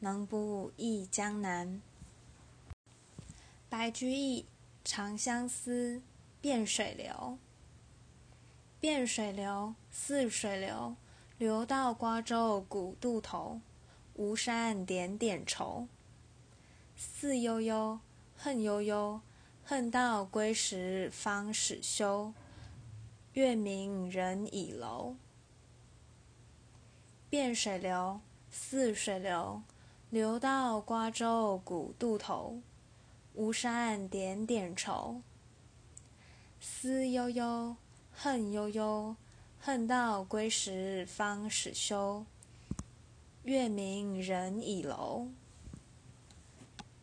能不忆江南？白居易《长相思·汴水流》：汴水流，泗水流，流到瓜洲古渡头。吴山点点愁。思悠悠，恨悠悠，恨到归时方始休。月明人倚楼。汴水流，泗水流。流到瓜洲古渡头，吴山点点愁。思悠悠，恨悠悠，恨到归时方始休。月明人倚楼。